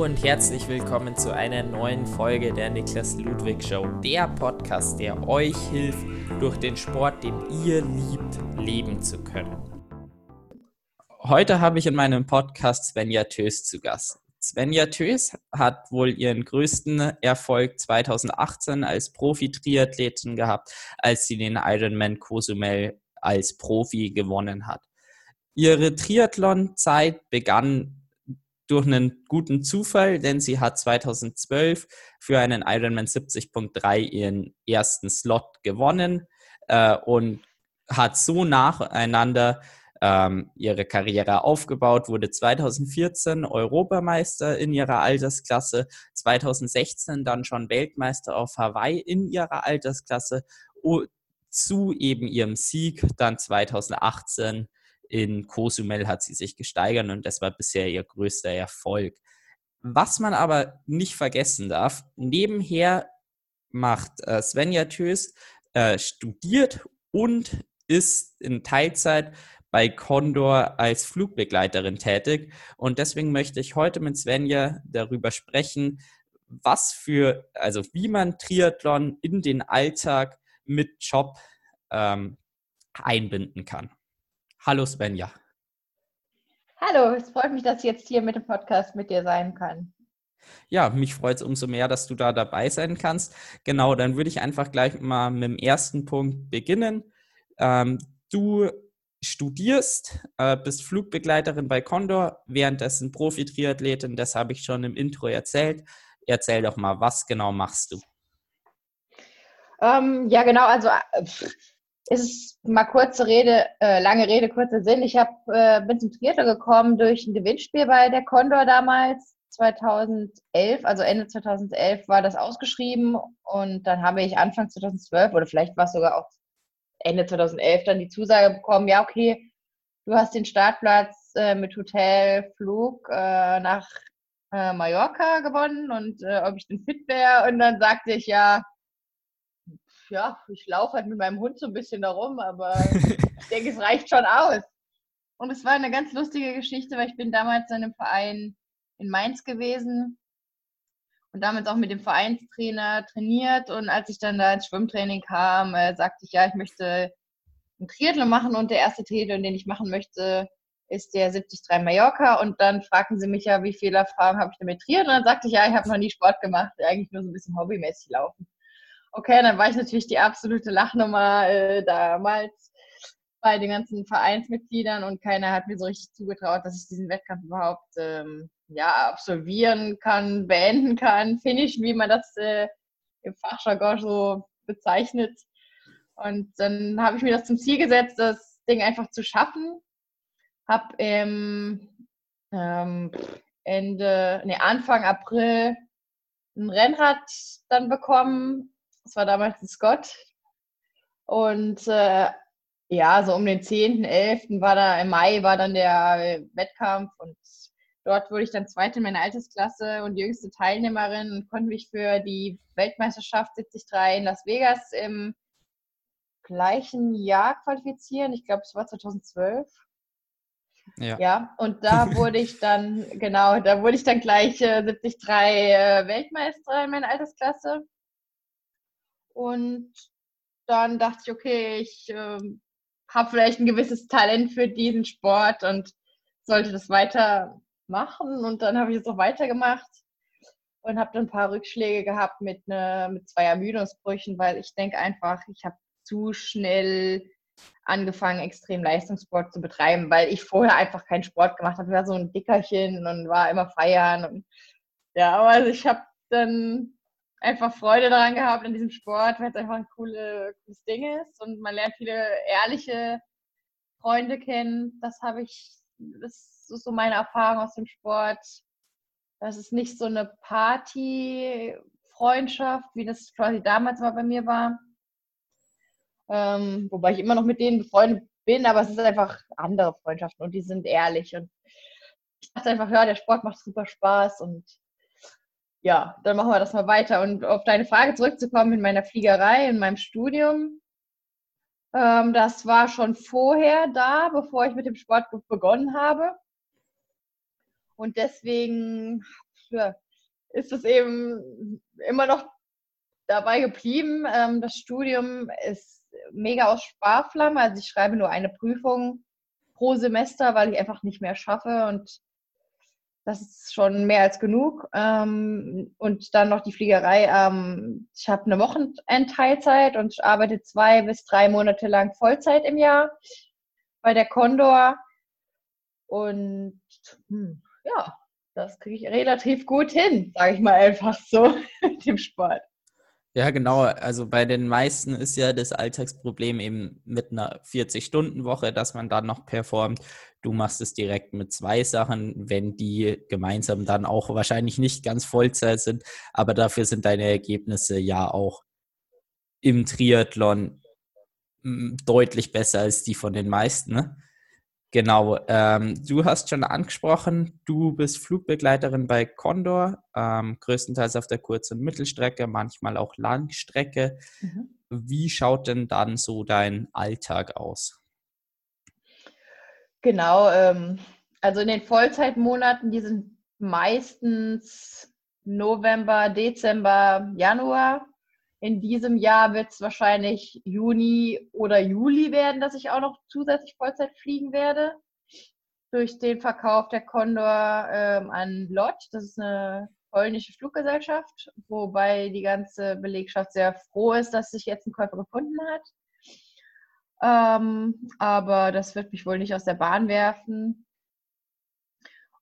Und herzlich willkommen zu einer neuen Folge der Niklas Ludwig Show, der Podcast, der euch hilft, durch den Sport, den ihr liebt, leben zu können. Heute habe ich in meinem Podcast Svenja Tös zu Gast. Svenja Tös hat wohl ihren größten Erfolg 2018 als Profi-Triathletin gehabt, als sie den Ironman Cozumel als Profi gewonnen hat. Ihre Triathlon-Zeit begann durch einen guten Zufall, denn sie hat 2012 für einen Ironman 70.3 ihren ersten Slot gewonnen äh, und hat so nacheinander ähm, ihre Karriere aufgebaut, wurde 2014 Europameister in ihrer Altersklasse, 2016 dann schon Weltmeister auf Hawaii in ihrer Altersklasse, zu eben ihrem Sieg dann 2018 in Cozumel hat sie sich gesteigert und das war bisher ihr größter Erfolg. Was man aber nicht vergessen darf, nebenher macht äh, Svenja Tös äh, studiert und ist in Teilzeit bei Condor als Flugbegleiterin tätig. Und deswegen möchte ich heute mit Svenja darüber sprechen, was für, also wie man Triathlon in den Alltag mit Job ähm, einbinden kann. Hallo Svenja. Hallo, es freut mich, dass ich jetzt hier mit dem Podcast mit dir sein kann. Ja, mich freut es umso mehr, dass du da dabei sein kannst. Genau, dann würde ich einfach gleich mal mit dem ersten Punkt beginnen. Ähm, du studierst, äh, bist Flugbegleiterin bei Condor, währenddessen Profi-Triathletin, das habe ich schon im Intro erzählt. Erzähl doch mal, was genau machst du? Ähm, ja, genau, also äh, ist mal kurze Rede, äh, lange Rede, kurzer Sinn. Ich hab, äh, bin zum Triathlon gekommen durch ein Gewinnspiel bei der Condor damals, 2011, also Ende 2011 war das ausgeschrieben und dann habe ich Anfang 2012 oder vielleicht war es sogar auch Ende 2011 dann die Zusage bekommen, ja okay, du hast den Startplatz äh, mit Hotel, Flug äh, nach äh, Mallorca gewonnen und äh, ob ich denn fit wäre und dann sagte ich ja, ja, ich laufe halt mit meinem Hund so ein bisschen darum, aber ich denke, es reicht schon aus. Und es war eine ganz lustige Geschichte, weil ich bin damals in einem Verein in Mainz gewesen und damals auch mit dem Vereinstrainer trainiert. Und als ich dann da ins Schwimmtraining kam, äh, sagte ich, ja, ich möchte einen Triathlon machen und der erste Triathlon, den ich machen möchte, ist der 73 Mallorca. Und dann fragten sie mich ja, wie viele Erfahrung habe ich damit Triathlon? Und dann sagte ich, ja, ich habe noch nie Sport gemacht, eigentlich nur so ein bisschen hobbymäßig laufen. Okay, dann war ich natürlich die absolute Lachnummer äh, damals bei den ganzen Vereinsmitgliedern und keiner hat mir so richtig zugetraut, dass ich diesen Wettkampf überhaupt ähm, ja, absolvieren kann, beenden kann, finishen, wie man das äh, im Fachjargon so bezeichnet. Und dann habe ich mir das zum Ziel gesetzt, das Ding einfach zu schaffen. Habe im ähm, Ende, nee, Anfang April ein Rennrad dann bekommen, das war damals ein Scott. Und äh, ja, so um den 10., 11. war da, im Mai war dann der Wettkampf und dort wurde ich dann Zweite in meiner Altersklasse und jüngste Teilnehmerin und konnte mich für die Weltmeisterschaft 73 in Las Vegas im gleichen Jahr qualifizieren. Ich glaube, es war 2012. Ja. ja, und da wurde ich dann, genau, da wurde ich dann gleich äh, 73 äh, Weltmeister in meiner Altersklasse. Und dann dachte ich, okay, ich äh, habe vielleicht ein gewisses Talent für diesen Sport und sollte das weitermachen. Und dann habe ich es auch weitergemacht und habe dann ein paar Rückschläge gehabt mit, ne, mit zwei Ermüdungsbrüchen, weil ich denke einfach, ich habe zu schnell angefangen, extrem Leistungssport zu betreiben, weil ich vorher einfach keinen Sport gemacht habe. Ich war so ein Dickerchen und war immer feiern. Und, ja, aber also ich habe dann einfach Freude daran gehabt in diesem Sport, weil es einfach ein coole, cooles Ding ist und man lernt viele ehrliche Freunde kennen. Das habe ich, das ist so meine Erfahrung aus dem Sport. Das ist nicht so eine Party-Freundschaft, wie das quasi damals mal bei mir war. Ähm, wobei ich immer noch mit denen befreundet bin, aber es ist einfach andere Freundschaften und die sind ehrlich. Und ich dachte einfach, ja, der Sport macht super Spaß und ja, dann machen wir das mal weiter. Und auf deine Frage zurückzukommen in meiner Fliegerei, in meinem Studium, ähm, das war schon vorher da, bevor ich mit dem Sport begonnen habe. Und deswegen ist es eben immer noch dabei geblieben. Ähm, das Studium ist mega aus Sparflamme. Also ich schreibe nur eine Prüfung pro Semester, weil ich einfach nicht mehr schaffe und das ist schon mehr als genug. Ähm, und dann noch die Fliegerei. Ähm, ich habe eine Wochenendteilzeit und arbeite zwei bis drei Monate lang Vollzeit im Jahr bei der Condor. Und hm, ja, das kriege ich relativ gut hin, sage ich mal einfach so mit dem Sport. Ja, genau. Also bei den meisten ist ja das Alltagsproblem eben mit einer 40-Stunden-Woche, dass man dann noch performt. Du machst es direkt mit zwei Sachen, wenn die gemeinsam dann auch wahrscheinlich nicht ganz Vollzeit sind, aber dafür sind deine Ergebnisse ja auch im Triathlon deutlich besser als die von den meisten. Ne? Genau, ähm, du hast schon angesprochen, du bist Flugbegleiterin bei Condor, ähm, größtenteils auf der Kurz- und Mittelstrecke, manchmal auch Langstrecke. Mhm. Wie schaut denn dann so dein Alltag aus? Genau, ähm, also in den Vollzeitmonaten, die sind meistens November, Dezember, Januar. In diesem Jahr wird es wahrscheinlich Juni oder Juli werden, dass ich auch noch zusätzlich Vollzeit fliegen werde. Durch den Verkauf der Condor ähm, an LOT. Das ist eine polnische Fluggesellschaft, wobei die ganze Belegschaft sehr froh ist, dass sich jetzt ein Käufer gefunden hat. Ähm, aber das wird mich wohl nicht aus der Bahn werfen.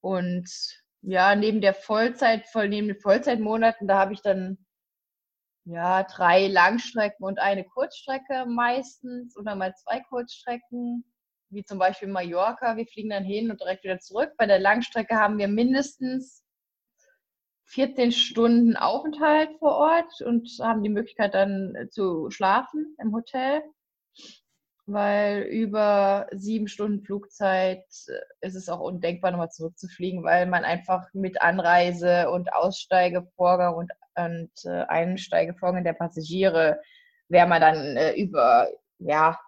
Und ja, neben der Vollzeit, neben den Vollzeitmonaten, da habe ich dann ja, drei Langstrecken und eine Kurzstrecke meistens oder mal zwei Kurzstrecken, wie zum Beispiel Mallorca. Wir fliegen dann hin und direkt wieder zurück. Bei der Langstrecke haben wir mindestens 14 Stunden Aufenthalt vor Ort und haben die Möglichkeit dann zu schlafen im Hotel, weil über sieben Stunden Flugzeit ist es auch undenkbar, nochmal zurückzufliegen, weil man einfach mit Anreise und Aussteigevorgang und und äh, Einsteigevorgang der Passagiere wäre man dann äh, über, ja,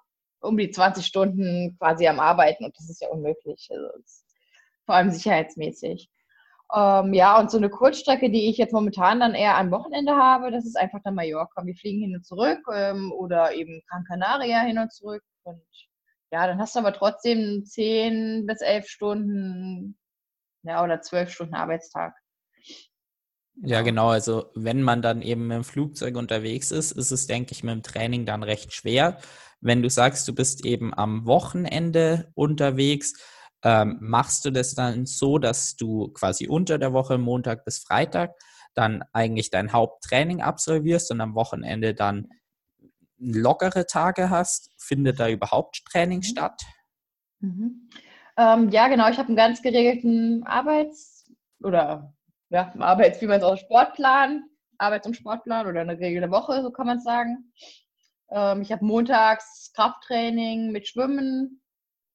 um die 20 Stunden quasi am Arbeiten und das ist ja unmöglich. Also, vor allem sicherheitsmäßig. Ähm, ja, und so eine Kurzstrecke, die ich jetzt momentan dann eher am Wochenende habe, das ist einfach dann Mallorca. Wir fliegen hin und zurück ähm, oder eben Gran Canaria hin und zurück. Und ja, dann hast du aber trotzdem 10 bis 11 Stunden ja, oder 12 Stunden Arbeitstag. Ja, genau. Also wenn man dann eben mit dem Flugzeug unterwegs ist, ist es, denke ich, mit dem Training dann recht schwer. Wenn du sagst, du bist eben am Wochenende unterwegs, ähm, machst du das dann so, dass du quasi unter der Woche, Montag bis Freitag, dann eigentlich dein Haupttraining absolvierst und am Wochenende dann lockere Tage hast? Findet da überhaupt Training mhm. statt? Mhm. Ähm, ja, genau. Ich habe einen ganz geregelten Arbeits- oder ja, Arbeits, wie man es auch Sportplan, Arbeits- und Sportplan oder eine geregelte Woche, so kann man es sagen. Ähm, ich habe montags Krafttraining mit Schwimmen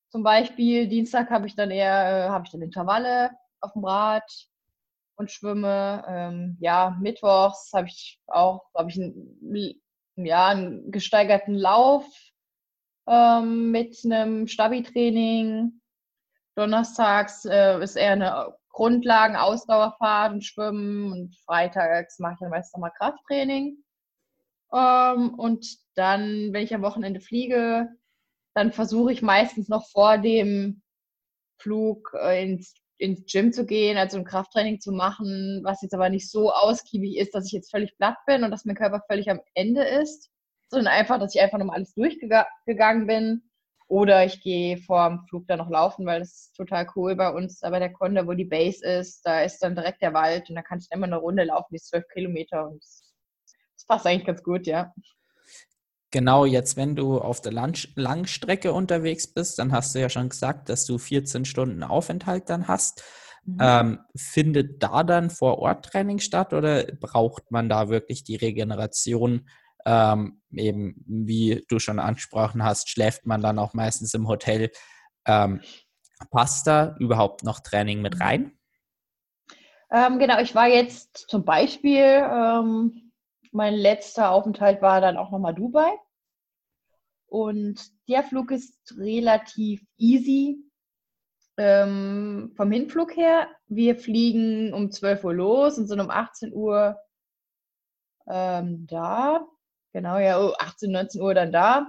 zum Beispiel. Dienstag habe ich dann eher, äh, habe ich dann Intervalle auf dem Rad und schwimme. Ähm, ja, mittwochs habe ich auch, habe ich einen, ja, einen gesteigerten Lauf ähm, mit einem Stabi-Training. Donnerstags äh, ist eher eine Grundlagen, Ausdauerfahrt und Schwimmen und freitags mache ich dann meistens nochmal Krafttraining. Ähm, und dann, wenn ich am Wochenende fliege, dann versuche ich meistens noch vor dem Flug äh, ins, ins Gym zu gehen, also ein Krafttraining zu machen, was jetzt aber nicht so ausgiebig ist, dass ich jetzt völlig platt bin und dass mein Körper völlig am Ende ist, sondern einfach, dass ich einfach nochmal alles durchgegangen bin oder ich gehe vor dem Flug dann noch laufen, weil das ist total cool bei uns, aber der Konde, wo die Base ist, da ist dann direkt der Wald und da kann ich immer eine Runde laufen, die ist zwölf Kilometer und das passt eigentlich ganz gut, ja. Genau, jetzt wenn du auf der Langstrecke unterwegs bist, dann hast du ja schon gesagt, dass du 14 Stunden Aufenthalt dann hast. Mhm. Ähm, findet da dann vor Ort Training statt oder braucht man da wirklich die Regeneration ähm, eben, wie du schon angesprochen hast, schläft man dann auch meistens im Hotel. Ähm, passt da überhaupt noch Training mit rein? Ähm, genau, ich war jetzt zum Beispiel, ähm, mein letzter Aufenthalt war dann auch nochmal Dubai. Und der Flug ist relativ easy. ähm, vom Hinflug her, wir fliegen um 12 Uhr los und sind um 18 Uhr ähm, da. Genau, ja, 18, 19 Uhr dann da.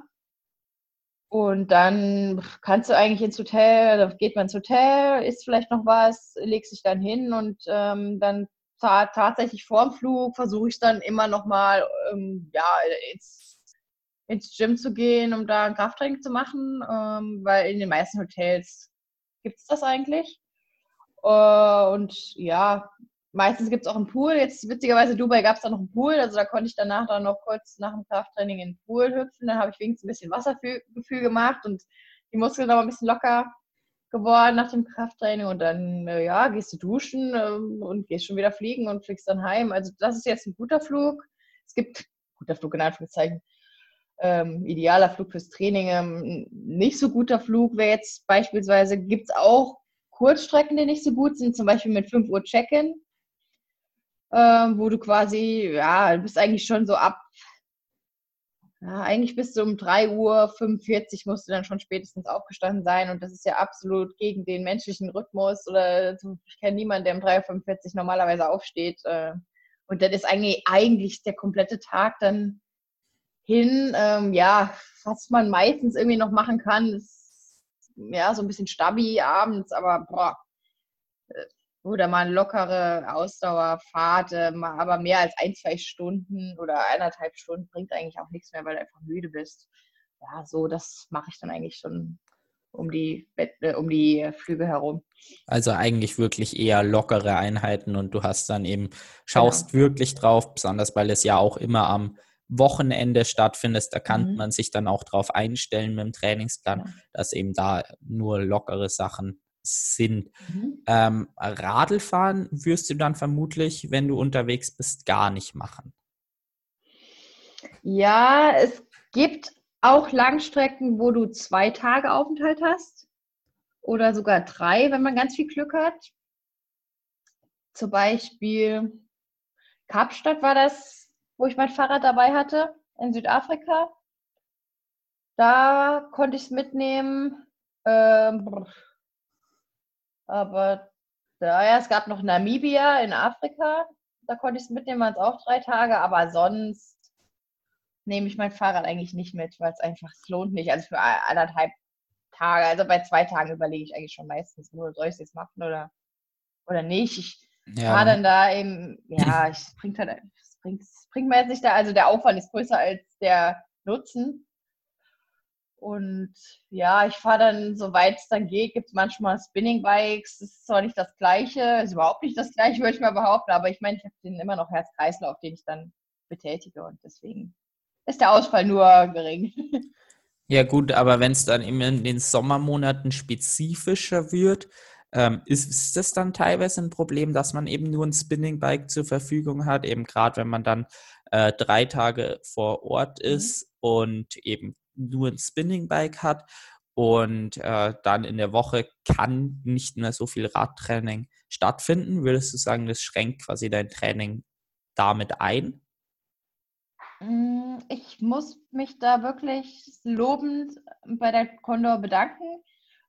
Und dann kannst du eigentlich ins Hotel, da geht man ins Hotel, isst vielleicht noch was, legst dich dann hin und ähm, dann ta tatsächlich vorm Flug versuche ich dann immer noch mal ähm, ja, ins, ins Gym zu gehen, um da ein Krafttraining zu machen, ähm, weil in den meisten Hotels gibt es das eigentlich. Äh, und ja, meistens gibt es auch einen Pool. Jetzt witzigerweise Dubai gab es da noch einen Pool, also da konnte ich danach dann noch kurz nach dem Krafttraining in den Pool hüpfen. Dann habe ich wenigstens ein bisschen Wassergefühl gemacht und die Muskeln aber ein bisschen locker geworden nach dem Krafttraining und dann äh, ja gehst du duschen ähm, und gehst schon wieder fliegen und fliegst dann heim. Also das ist jetzt ein guter Flug. Es gibt guter Flug in Anführungszeichen. Ähm, idealer Flug fürs Training. Ähm, nicht so guter Flug wäre jetzt beispielsweise, gibt es auch Kurzstrecken, die nicht so gut sind, zum Beispiel mit 5 Uhr Check-in ähm, wo du quasi, ja, du bist eigentlich schon so ab, ja, eigentlich bist du um 3 Uhr 45 musst du dann schon spätestens aufgestanden sein. Und das ist ja absolut gegen den menschlichen Rhythmus. Oder ich kenne niemanden, der um 3.45 Uhr normalerweise aufsteht äh, und dann ist eigentlich, eigentlich der komplette Tag dann hin, ähm, ja, was man meistens irgendwie noch machen kann, ist ja so ein bisschen Stabi abends, aber boah, oder mal eine lockere Ausdauerfahrt, ähm, aber mehr als ein, zwei Stunden oder eineinhalb Stunden bringt eigentlich auch nichts mehr, weil du einfach müde bist. Ja, so, das mache ich dann eigentlich schon um die, äh, um die Flüge herum. Also eigentlich wirklich eher lockere Einheiten und du hast dann eben, schaust genau. wirklich drauf, besonders weil es ja auch immer am Wochenende stattfindet, da kann mhm. man sich dann auch drauf einstellen mit dem Trainingsplan, ja. dass eben da nur lockere Sachen sind. Mhm. Ähm, Radlfahren wirst du dann vermutlich, wenn du unterwegs bist, gar nicht machen. Ja, es gibt auch Langstrecken, wo du zwei Tage Aufenthalt hast oder sogar drei, wenn man ganz viel Glück hat. Zum Beispiel Kapstadt war das, wo ich mein Fahrrad dabei hatte, in Südafrika. Da konnte ich es mitnehmen. Ähm, aber ja, es gab noch Namibia in Afrika. Da konnte ich es mitnehmen, waren es auch drei Tage. Aber sonst nehme ich mein Fahrrad eigentlich nicht mit, weil es einfach, es lohnt nicht. Also für anderthalb Tage, also bei zwei Tagen überlege ich eigentlich schon meistens nur, soll ich es jetzt machen oder, oder nicht. Ich ja. fahre dann da eben, ja, es bringt halt, es bringt, bringt mir jetzt nicht da, also der Aufwand ist größer als der Nutzen. Und ja, ich fahre dann, soweit es dann geht, gibt es manchmal Spinning-Bikes. Das ist zwar nicht das Gleiche, ist überhaupt nicht das Gleiche, würde ich mal behaupten, aber ich meine, ich habe den immer noch Herz-Kreislauf, den ich dann betätige und deswegen ist der Ausfall nur gering. Ja, gut, aber wenn es dann eben in den Sommermonaten spezifischer wird, ähm, ist, ist das dann teilweise ein Problem, dass man eben nur ein Spinning-Bike zur Verfügung hat, eben gerade wenn man dann äh, drei Tage vor Ort mhm. ist mhm. und eben nur ein Spinning-Bike hat und äh, dann in der Woche kann nicht mehr so viel Radtraining stattfinden. Würdest du sagen, das schränkt quasi dein Training damit ein? Mm, ich muss mich da wirklich lobend bei der Condor bedanken,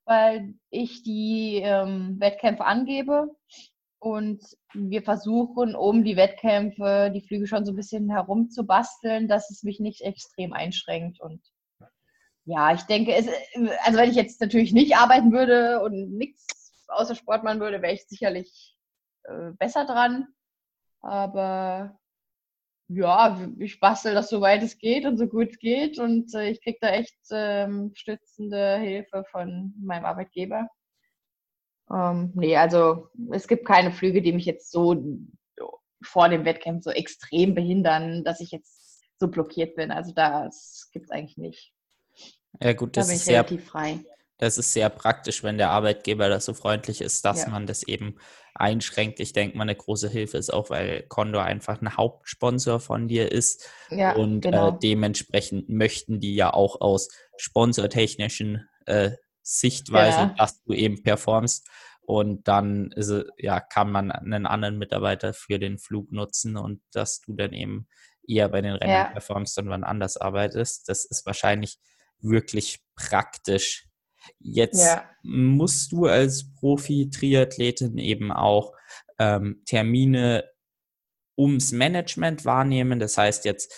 weil ich die ähm, Wettkämpfe angebe und wir versuchen, um die Wettkämpfe, die Flüge schon so ein bisschen herumzubasteln, dass es mich nicht extrem einschränkt. Und ja, ich denke, es, also wenn ich jetzt natürlich nicht arbeiten würde und nichts außer Sport machen würde, wäre ich sicherlich äh, besser dran. Aber ja, ich bastel das so weit es geht und so gut es geht und äh, ich kriege da echt ähm, stützende Hilfe von meinem Arbeitgeber. Ähm, nee, also es gibt keine Flüge, die mich jetzt so vor dem Wettkampf so extrem behindern, dass ich jetzt so blockiert bin. Also das gibt es eigentlich nicht. Ja, gut, das da ist sehr, frei. Das ist sehr praktisch, wenn der Arbeitgeber da so freundlich ist, dass ja. man das eben einschränkt. Ich denke mal, eine große Hilfe ist auch, weil Condor einfach ein Hauptsponsor von dir ist. Ja, und äh, genau. äh, dementsprechend möchten die ja auch aus sponsortechnischen äh, Sichtweise, ja. dass du eben performst. Und dann ist, ja, kann man einen anderen Mitarbeiter für den Flug nutzen und dass du dann eben eher bei den Rennen ja. performst und wann anders arbeitest. Das ist wahrscheinlich wirklich praktisch. Jetzt ja. musst du als Profi-Triathletin eben auch ähm, Termine ums Management wahrnehmen. Das heißt jetzt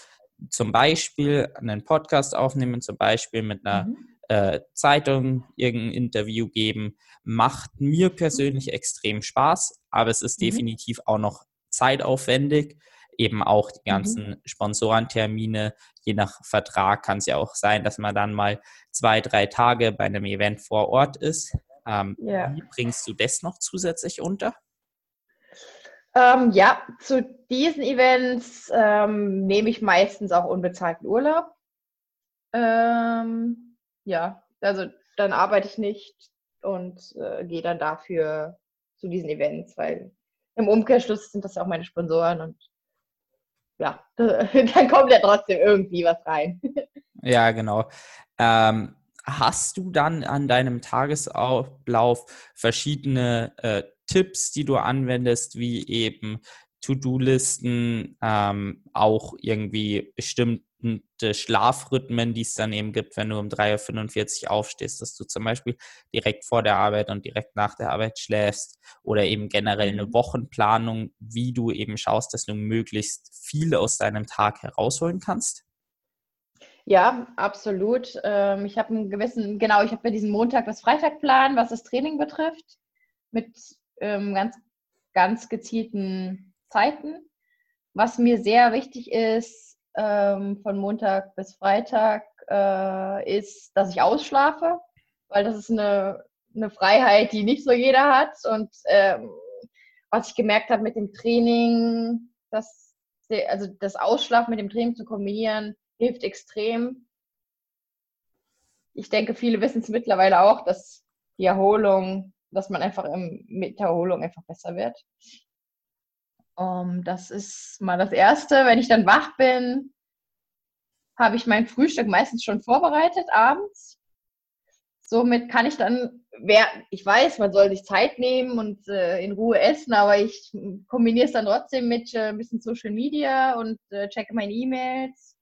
zum Beispiel einen Podcast aufnehmen, zum Beispiel mit einer mhm. äh, Zeitung irgendein Interview geben, macht mir persönlich extrem Spaß, aber es ist mhm. definitiv auch noch zeitaufwendig. Eben auch die mhm. ganzen mhm. Sponsorentermine, je nach Vertrag kann es ja auch sein, dass man dann mal zwei, drei Tage bei einem Event vor Ort ist. Ähm, ja. Wie bringst du das noch zusätzlich unter? Ähm, ja, zu diesen Events ähm, nehme ich meistens auch unbezahlten Urlaub. Ähm, ja, also dann arbeite ich nicht und äh, gehe dann dafür zu diesen Events, weil im Umkehrschluss sind das ja auch meine Sponsoren und ja, dann kommt ja trotzdem irgendwie was rein. Ja, genau. Ähm, hast du dann an deinem Tagesablauf verschiedene äh, Tipps, die du anwendest, wie eben To-Do-Listen, ähm, auch irgendwie bestimmte Schlafrhythmen, die es dann eben gibt, wenn du um 3.45 Uhr aufstehst, dass du zum Beispiel direkt vor der Arbeit und direkt nach der Arbeit schläfst oder eben generell eine mhm. Wochenplanung, wie du eben schaust, dass du möglichst viel aus deinem Tag herausholen kannst? Ja, absolut. Ähm, ich habe einen gewissen, genau, ich habe ja diesen Montag bis Freitag Plan, was das Training betrifft, mit ähm, ganz, ganz gezielten Zeiten. Was mir sehr wichtig ist, ähm, von Montag bis Freitag, äh, ist, dass ich ausschlafe, weil das ist eine, eine Freiheit, die nicht so jeder hat. Und ähm, was ich gemerkt habe mit dem Training, dass, also das Ausschlafen mit dem Training zu kombinieren, hilft extrem. Ich denke, viele wissen es mittlerweile auch, dass die Erholung dass man einfach im, mit der Erholung einfach besser wird. Um, das ist mal das Erste. Wenn ich dann wach bin, habe ich mein Frühstück meistens schon vorbereitet abends. Somit kann ich dann, wer, ich weiß, man soll sich Zeit nehmen und äh, in Ruhe essen, aber ich kombiniere es dann trotzdem mit äh, ein bisschen Social Media und äh, checke meine E-Mails,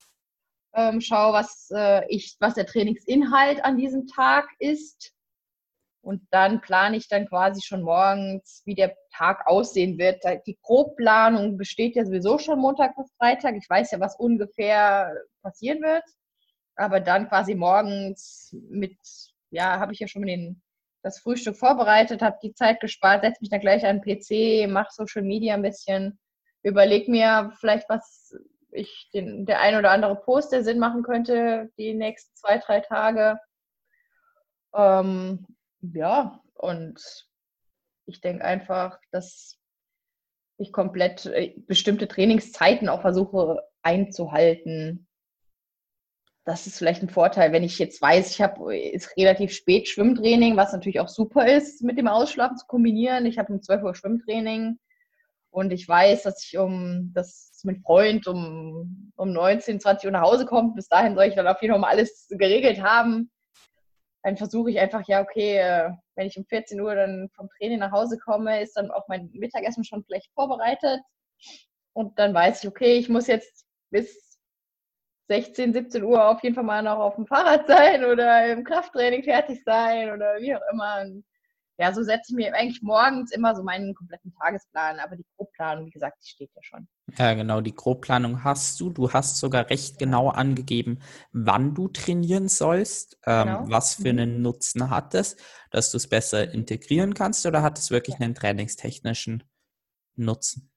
ähm, schaue, was, äh, ich, was der Trainingsinhalt an diesem Tag ist und dann plane ich dann quasi schon morgens, wie der Tag aussehen wird. Die Grobplanung besteht ja sowieso schon Montag bis Freitag. Ich weiß ja, was ungefähr passieren wird. Aber dann quasi morgens mit, ja, habe ich ja schon den, das Frühstück vorbereitet, habe die Zeit gespart, setze mich dann gleich an den PC, mache Social Media ein bisschen, überlege mir vielleicht, was ich den, der ein oder andere Post, der Sinn machen könnte, die nächsten zwei, drei Tage. Ähm, ja, und ich denke einfach, dass ich komplett äh, bestimmte Trainingszeiten auch versuche einzuhalten. Das ist vielleicht ein Vorteil, wenn ich jetzt weiß, ich habe ist relativ spät Schwimmtraining, was natürlich auch super ist, mit dem Ausschlafen zu kombinieren. Ich habe um 12 Uhr Schwimmtraining und ich weiß, dass ich um das mit Freund um, um 19, 20 Uhr nach Hause kommt. Bis dahin soll ich dann auf jeden Fall mal alles geregelt haben dann versuche ich einfach, ja, okay, äh, wenn ich um 14 Uhr dann vom Training nach Hause komme, ist dann auch mein Mittagessen schon vielleicht vorbereitet. Und dann weiß ich, okay, ich muss jetzt bis 16, 17 Uhr auf jeden Fall mal noch auf dem Fahrrad sein oder im Krafttraining fertig sein oder wie auch immer. Und ja, so setze ich mir eigentlich morgens immer so meinen kompletten Tagesplan, aber die Grobplanung, wie gesagt, die steht ja schon. Ja, genau, die Grobplanung hast du. Du hast sogar recht genau angegeben, wann du trainieren sollst. Ähm, genau. Was für mhm. einen Nutzen hat es, dass du es besser integrieren kannst oder hat es wirklich einen trainingstechnischen Nutzen?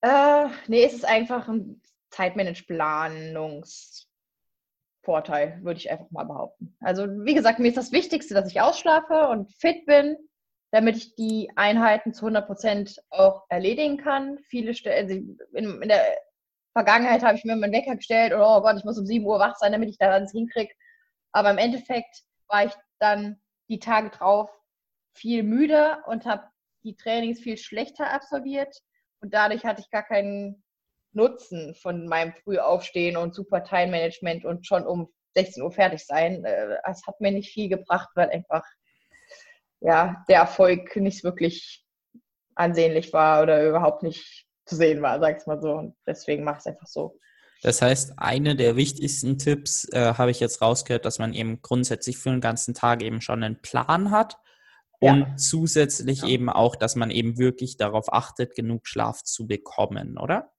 Äh, nee, es ist einfach ein Zeitmanageplanungs- Vorteil, würde ich einfach mal behaupten. Also wie gesagt, mir ist das Wichtigste, dass ich ausschlafe und fit bin, damit ich die Einheiten zu 100 Prozent auch erledigen kann. Viele Stellen, also in, in, der Vergangenheit habe ich mir meinen Wecker gestellt und oh Gott, ich muss um 7 Uhr wach sein, damit ich da alles hinkriege. Aber im Endeffekt war ich dann die Tage drauf viel müder und habe die Trainings viel schlechter absolviert und dadurch hatte ich gar keinen Nutzen von meinem Frühaufstehen und super Time-Management und schon um 16 Uhr fertig sein. Äh, es hat mir nicht viel gebracht, weil einfach ja, der Erfolg nicht wirklich ansehnlich war oder überhaupt nicht zu sehen war, sag ich mal so. Und deswegen mache ich es einfach so. Das heißt, eine der wichtigsten Tipps äh, habe ich jetzt rausgehört, dass man eben grundsätzlich für den ganzen Tag eben schon einen Plan hat ja. und zusätzlich ja. eben auch, dass man eben wirklich darauf achtet, genug Schlaf zu bekommen, oder?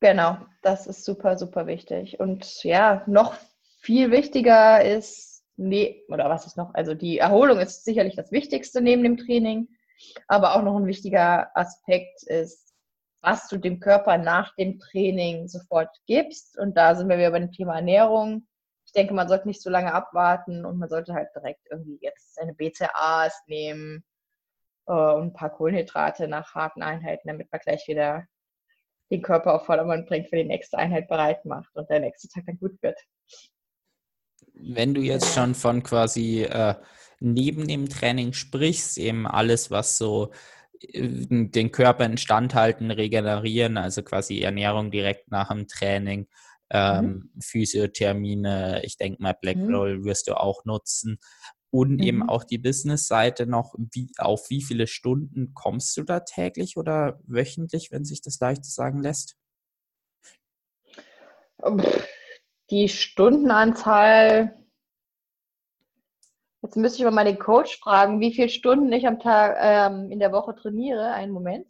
Genau, das ist super, super wichtig. Und ja, noch viel wichtiger ist, nee, oder was ist noch? Also die Erholung ist sicherlich das Wichtigste neben dem Training, aber auch noch ein wichtiger Aspekt ist was du dem Körper nach dem Training sofort gibst. Und da sind wir wieder bei dem Thema Ernährung. Ich denke, man sollte nicht so lange abwarten und man sollte halt direkt irgendwie jetzt seine BCAAs nehmen äh, und ein paar Kohlenhydrate nach harten Einheiten, damit man gleich wieder den Körper auf Vordermann bringt, für die nächste Einheit bereit macht und der nächste Tag dann gut wird. Wenn du jetzt schon von quasi äh, neben dem Training sprichst, eben alles, was so den Körper instand halten, regenerieren, also quasi Ernährung direkt nach dem Training, ähm, mhm. Physiothermine, ich denke mal Black mhm. Roll wirst du auch nutzen und mhm. eben auch die Business-Seite noch, wie, auf wie viele Stunden kommst du da täglich oder wöchentlich, wenn sich das leicht sagen lässt? Die Stundenanzahl Jetzt müsste ich mal meinen Coach fragen, wie viele Stunden ich am Tag ähm, in der Woche trainiere. Einen Moment.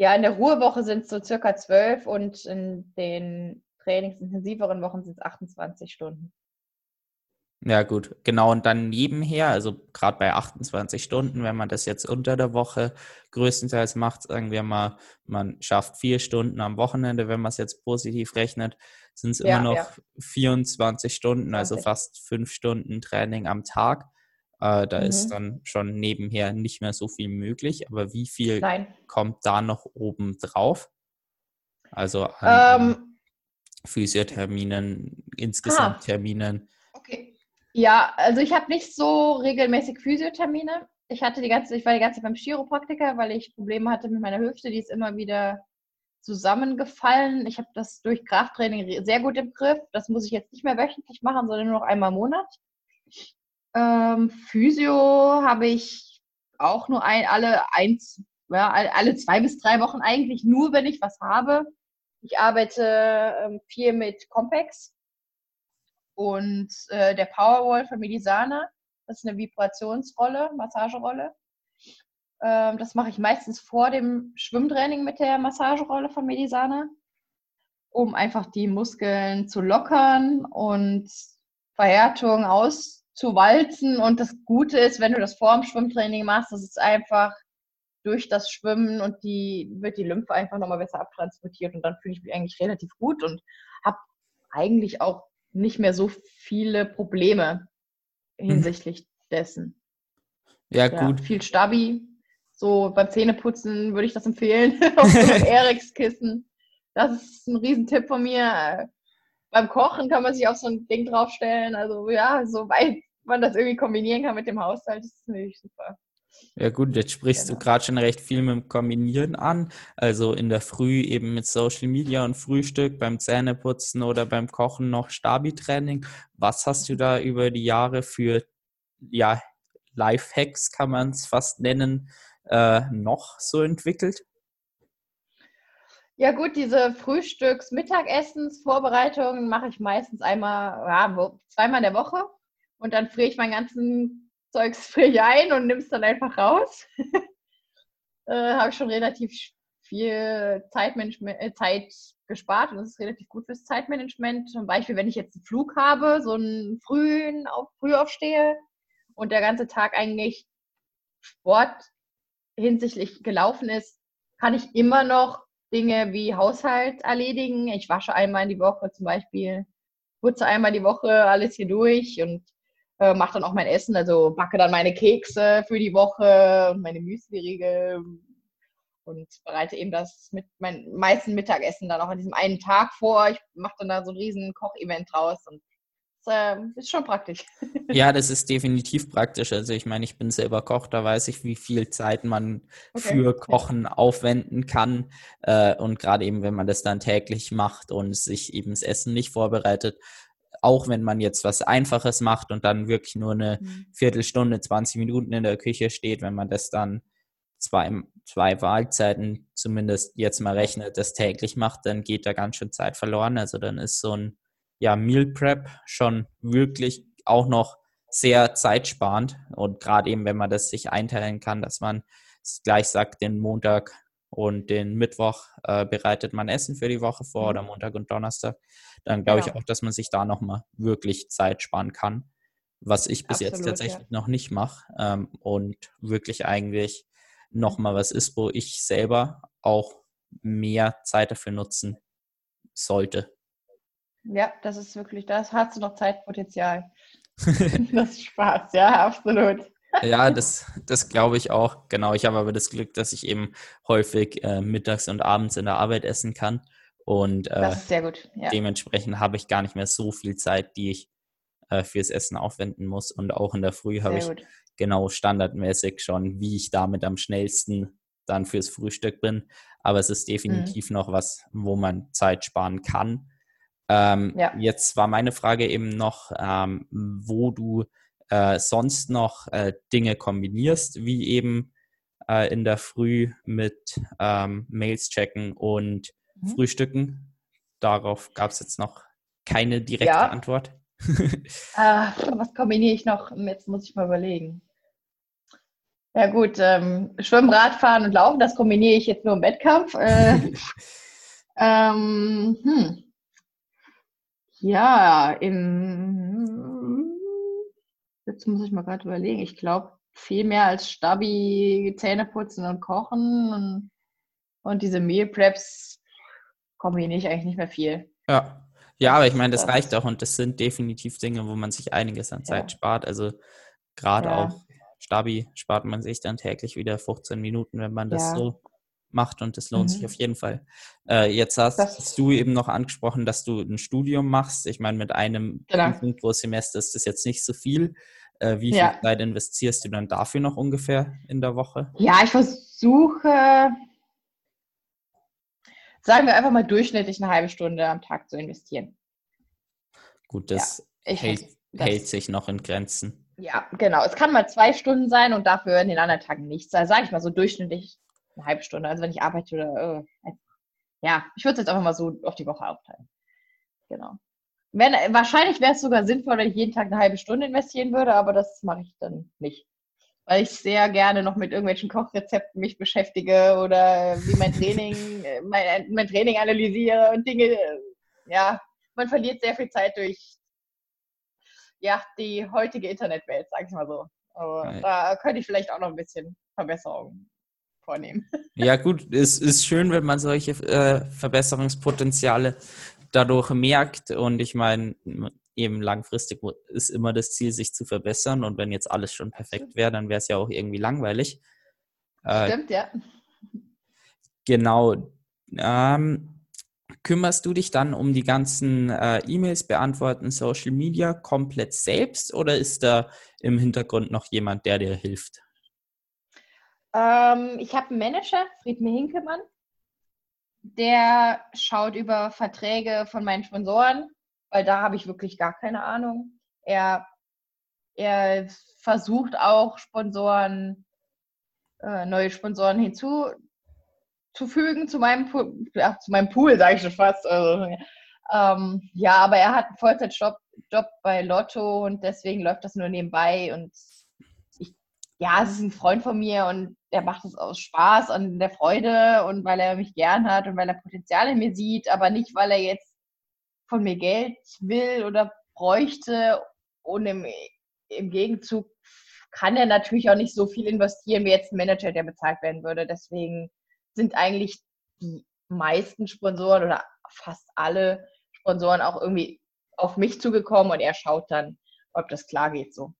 Ja, in der Ruhewoche sind es so circa zwölf und in den trainingsintensiveren Wochen sind es 28 Stunden. Ja, gut, genau. Und dann nebenher, also gerade bei 28 Stunden, wenn man das jetzt unter der Woche größtenteils macht, sagen wir mal, man schafft vier Stunden am Wochenende, wenn man es jetzt positiv rechnet, sind es ja, immer noch ja. 24 Stunden, 20. also fast fünf Stunden Training am Tag. Äh, da mhm. ist dann schon nebenher nicht mehr so viel möglich. Aber wie viel Nein. kommt da noch oben drauf? Also an ähm, Physiotherminen, insgesamt ah. Terminen. Okay. Ja, also ich habe nicht so regelmäßig Physiothermine. Ich hatte die ganze, ich war die ganze Zeit beim Chiropraktiker, weil ich Probleme hatte mit meiner Hüfte, die ist immer wieder zusammengefallen. Ich habe das durch Krafttraining sehr gut im Griff. Das muss ich jetzt nicht mehr wöchentlich machen, sondern nur noch einmal im Monat. Ähm, Physio habe ich auch nur ein, alle eins, ja, alle zwei bis drei Wochen eigentlich, nur wenn ich was habe. Ich arbeite ähm, viel mit Compex, und äh, der Powerwall von Medisana, das ist eine Vibrationsrolle, Massagerolle. Ähm, das mache ich meistens vor dem Schwimmtraining mit der Massagerolle von Medisana, um einfach die Muskeln zu lockern und Verhärtung auszuwalzen. Und das Gute ist, wenn du das vor dem Schwimmtraining machst, das ist einfach durch das Schwimmen und die wird die Lymphe einfach nochmal besser abtransportiert und dann fühle ich mich eigentlich relativ gut und habe eigentlich auch nicht mehr so viele Probleme hinsichtlich mhm. dessen. Ja, gut. Ja, viel Stabi. So beim Zähneputzen würde ich das empfehlen. Auf so einem Erics-Kissen. Das ist ein Riesentipp von mir. Beim Kochen kann man sich auf so ein Ding draufstellen. Also ja, soweit man das irgendwie kombinieren kann mit dem Haushalt, ist es natürlich super. Ja gut, jetzt sprichst genau. du gerade schon recht viel mit dem Kombinieren an. Also in der Früh eben mit Social Media und Frühstück, beim Zähneputzen oder beim Kochen noch Stabi-Training. Was hast du da über die Jahre für ja, Lifehacks, kann man es fast nennen, äh, noch so entwickelt? Ja gut, diese Frühstücks-Mittagessens-Vorbereitungen mache ich meistens einmal, ja, zweimal in der Woche. Und dann friere ich meinen ganzen Zeugs frisch ein und nimmst dann einfach raus. äh, Habe ich schon relativ viel Zeitmanagement, äh, Zeit gespart und das ist relativ gut fürs Zeitmanagement. Zum Beispiel, wenn ich jetzt einen Flug habe, so einen frühen, auf, früh aufstehe und der ganze Tag eigentlich Sport hinsichtlich gelaufen ist, kann ich immer noch Dinge wie Haushalt erledigen. Ich wasche einmal in die Woche zum Beispiel, putze einmal die Woche alles hier durch und äh, mache dann auch mein Essen, also backe dann meine Kekse für die Woche und meine Müsli-Riegel und bereite eben das mit meinem meisten Mittagessen dann auch an diesem einen Tag vor. Ich mache dann da so ein riesen Kochevent draus und das äh, ist schon praktisch. Ja, das ist definitiv praktisch. Also ich meine, ich bin selber Koch, da weiß ich, wie viel Zeit man okay. für Kochen aufwenden kann. Äh, und gerade eben, wenn man das dann täglich macht und sich eben das Essen nicht vorbereitet, auch wenn man jetzt was Einfaches macht und dann wirklich nur eine mhm. Viertelstunde, 20 Minuten in der Küche steht, wenn man das dann zwei, zwei Mahlzeiten zumindest jetzt mal rechnet, das täglich macht, dann geht da ganz schön Zeit verloren. Also dann ist so ein ja, Meal Prep schon wirklich auch noch sehr zeitsparend. Und gerade eben, wenn man das sich einteilen kann, dass man gleich sagt, den Montag und den Mittwoch äh, bereitet man Essen für die Woche vor mhm. oder Montag und Donnerstag, dann glaube genau. ich auch, dass man sich da nochmal wirklich Zeit sparen kann, was ich bis Absolut, jetzt tatsächlich ja. noch nicht mache ähm, und wirklich eigentlich nochmal was ist, wo ich selber auch mehr Zeit dafür nutzen sollte. Ja, das ist wirklich, das hast du noch Zeitpotenzial. das ist Spaß, ja, absolut. Ja, das, das glaube ich auch. Genau, ich habe aber das Glück, dass ich eben häufig äh, mittags und abends in der Arbeit essen kann. Und äh, ja. dementsprechend habe ich gar nicht mehr so viel Zeit, die ich äh, fürs Essen aufwenden muss. Und auch in der Früh habe ich gut. genau standardmäßig schon, wie ich damit am schnellsten dann fürs Frühstück bin. Aber es ist definitiv mhm. noch was, wo man Zeit sparen kann. Ähm, ja. Jetzt war meine Frage eben noch, ähm, wo du äh, sonst noch äh, Dinge kombinierst, wie eben äh, in der Früh mit ähm, Mails checken und mhm. Frühstücken. Darauf gab es jetzt noch keine direkte ja. Antwort. Ah, was kombiniere ich noch? Jetzt muss ich mal überlegen. Ja gut, ähm, Schwimmen, Radfahren und Laufen, das kombiniere ich jetzt nur im Wettkampf. Äh, ähm, hm. Ja, im Jetzt muss ich mal gerade überlegen. Ich glaube, viel mehr als Stabi, Zähne putzen und kochen und, und diese Meal Preps kombiniere ich eigentlich nicht mehr viel. Ja. Ja, aber ich meine, das reicht auch und das sind definitiv Dinge, wo man sich einiges an Zeit ja. spart. Also gerade ja. auch Stabi spart man sich dann täglich wieder 15 Minuten, wenn man das ja. so macht und das lohnt mhm. sich auf jeden Fall. Äh, jetzt hast das, du eben noch angesprochen, dass du ein Studium machst. Ich meine, mit einem genau. Semester ist das jetzt nicht so viel. Äh, wie viel ja. Zeit investierst du dann dafür noch ungefähr in der Woche? Ja, ich versuche, sagen wir einfach mal durchschnittlich eine halbe Stunde am Tag zu investieren. Gut, das, ja, hält, das hält, sich noch in Grenzen. Ja, genau. Es kann mal zwei Stunden sein und dafür in den anderen Tagen nichts. Also sage ich mal so durchschnittlich eine halbe Stunde. Also wenn ich arbeite oder äh, ja, ich würde es jetzt einfach mal so auf die Woche aufteilen. Genau. Wenn, wahrscheinlich wäre es sogar sinnvoll, wenn ich jeden Tag eine halbe Stunde investieren würde, aber das mache ich dann nicht. Weil ich sehr gerne noch mit irgendwelchen Kochrezepten mich beschäftige oder wie mein Training, äh, mein, mein Training analysiere und Dinge. Ja, man verliert sehr viel Zeit durch ja, die heutige Internetwelt, sag ich mal so. Aber ja. da könnte ich vielleicht auch noch ein bisschen Verbesserungen vornehmen. Ja, gut, es ist schön, wenn man solche äh, Verbesserungspotenziale dadurch merkt. Und ich meine, eben langfristig ist immer das Ziel, sich zu verbessern. Und wenn jetzt alles schon perfekt wäre, dann wäre es ja auch irgendwie langweilig. Äh, Stimmt, äh, ja. Genau. Ähm, kümmerst du dich dann um die ganzen äh, E-Mails beantworten, Social Media komplett selbst oder ist da im Hintergrund noch jemand, der dir hilft? Ähm, ich habe einen Manager, Friedmir Hinkemann. Der schaut über Verträge von meinen Sponsoren, weil da habe ich wirklich gar keine Ahnung. Er, er versucht auch Sponsoren, äh, neue Sponsoren hinzuzufügen zu meinem Pool, ja, zu meinem Pool, sage ich schon fast. Also, ähm, ja, aber er hat einen Vollzeitjob Job bei Lotto und deswegen läuft das nur nebenbei und ja, es ist ein Freund von mir und der macht es aus Spaß und der Freude und weil er mich gern hat und weil er Potenzial in mir sieht, aber nicht, weil er jetzt von mir Geld will oder bräuchte und im, im Gegenzug kann er natürlich auch nicht so viel investieren wie jetzt ein Manager, der bezahlt werden würde. Deswegen sind eigentlich die meisten Sponsoren oder fast alle Sponsoren auch irgendwie auf mich zugekommen und er schaut dann, ob das klar geht so.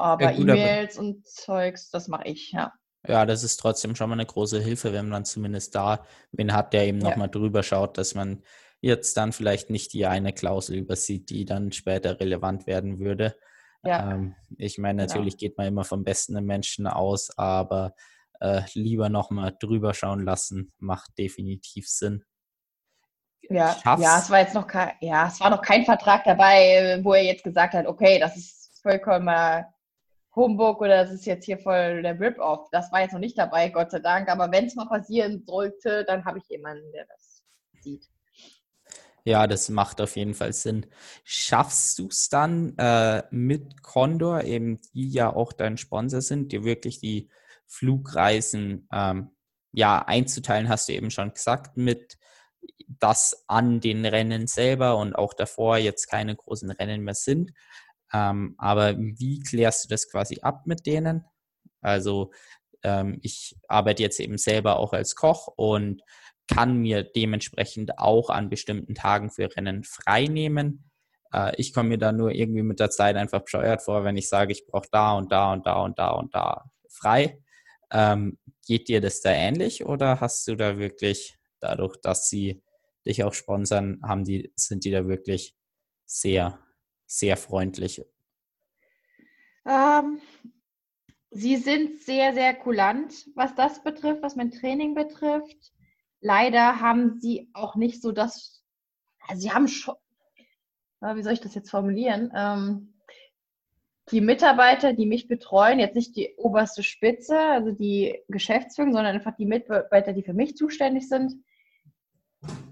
Aber E-Mails und Zeugs, das mache ich, ja. Ja, das ist trotzdem schon mal eine große Hilfe, wenn man zumindest da wen hat, der eben ja. nochmal drüber schaut, dass man jetzt dann vielleicht nicht die eine Klausel übersieht, die dann später relevant werden würde. Ja. Ähm, ich meine, genau. natürlich genau. geht man immer vom besten Menschen aus, aber äh, lieber nochmal drüber schauen lassen, macht definitiv Sinn. Ja, ja, es war jetzt noch kein, ja, es war noch kein Vertrag dabei, wo er jetzt gesagt hat, okay, das ist vollkommen Humbug oder es ist jetzt hier voll der Rip-Off. Das war jetzt noch nicht dabei, Gott sei Dank. Aber wenn es mal passieren sollte, dann habe ich jemanden, der das sieht. Ja, das macht auf jeden Fall Sinn. Schaffst du es dann äh, mit Condor, eben die ja auch dein Sponsor sind, dir wirklich die Flugreisen ähm, ja einzuteilen, hast du eben schon gesagt, mit das an den Rennen selber und auch davor jetzt keine großen Rennen mehr sind. Ähm, aber wie klärst du das quasi ab mit denen? Also ähm, ich arbeite jetzt eben selber auch als Koch und kann mir dementsprechend auch an bestimmten Tagen für Rennen frei nehmen. Äh, ich komme mir da nur irgendwie mit der Zeit einfach bescheuert vor, wenn ich sage, ich brauche da und da und da und da und da frei. Ähm, geht dir das da ähnlich oder hast du da wirklich dadurch, dass sie dich auch sponsern, haben die, sind die da wirklich sehr, sehr freundlich? Ähm, sie sind sehr, sehr kulant, was das betrifft, was mein Training betrifft leider haben sie auch nicht so das, also sie haben schon, wie soll ich das jetzt formulieren? Ähm, die Mitarbeiter, die mich betreuen, jetzt nicht die oberste Spitze, also die Geschäftsführung, sondern einfach die Mitarbeiter, die für mich zuständig sind,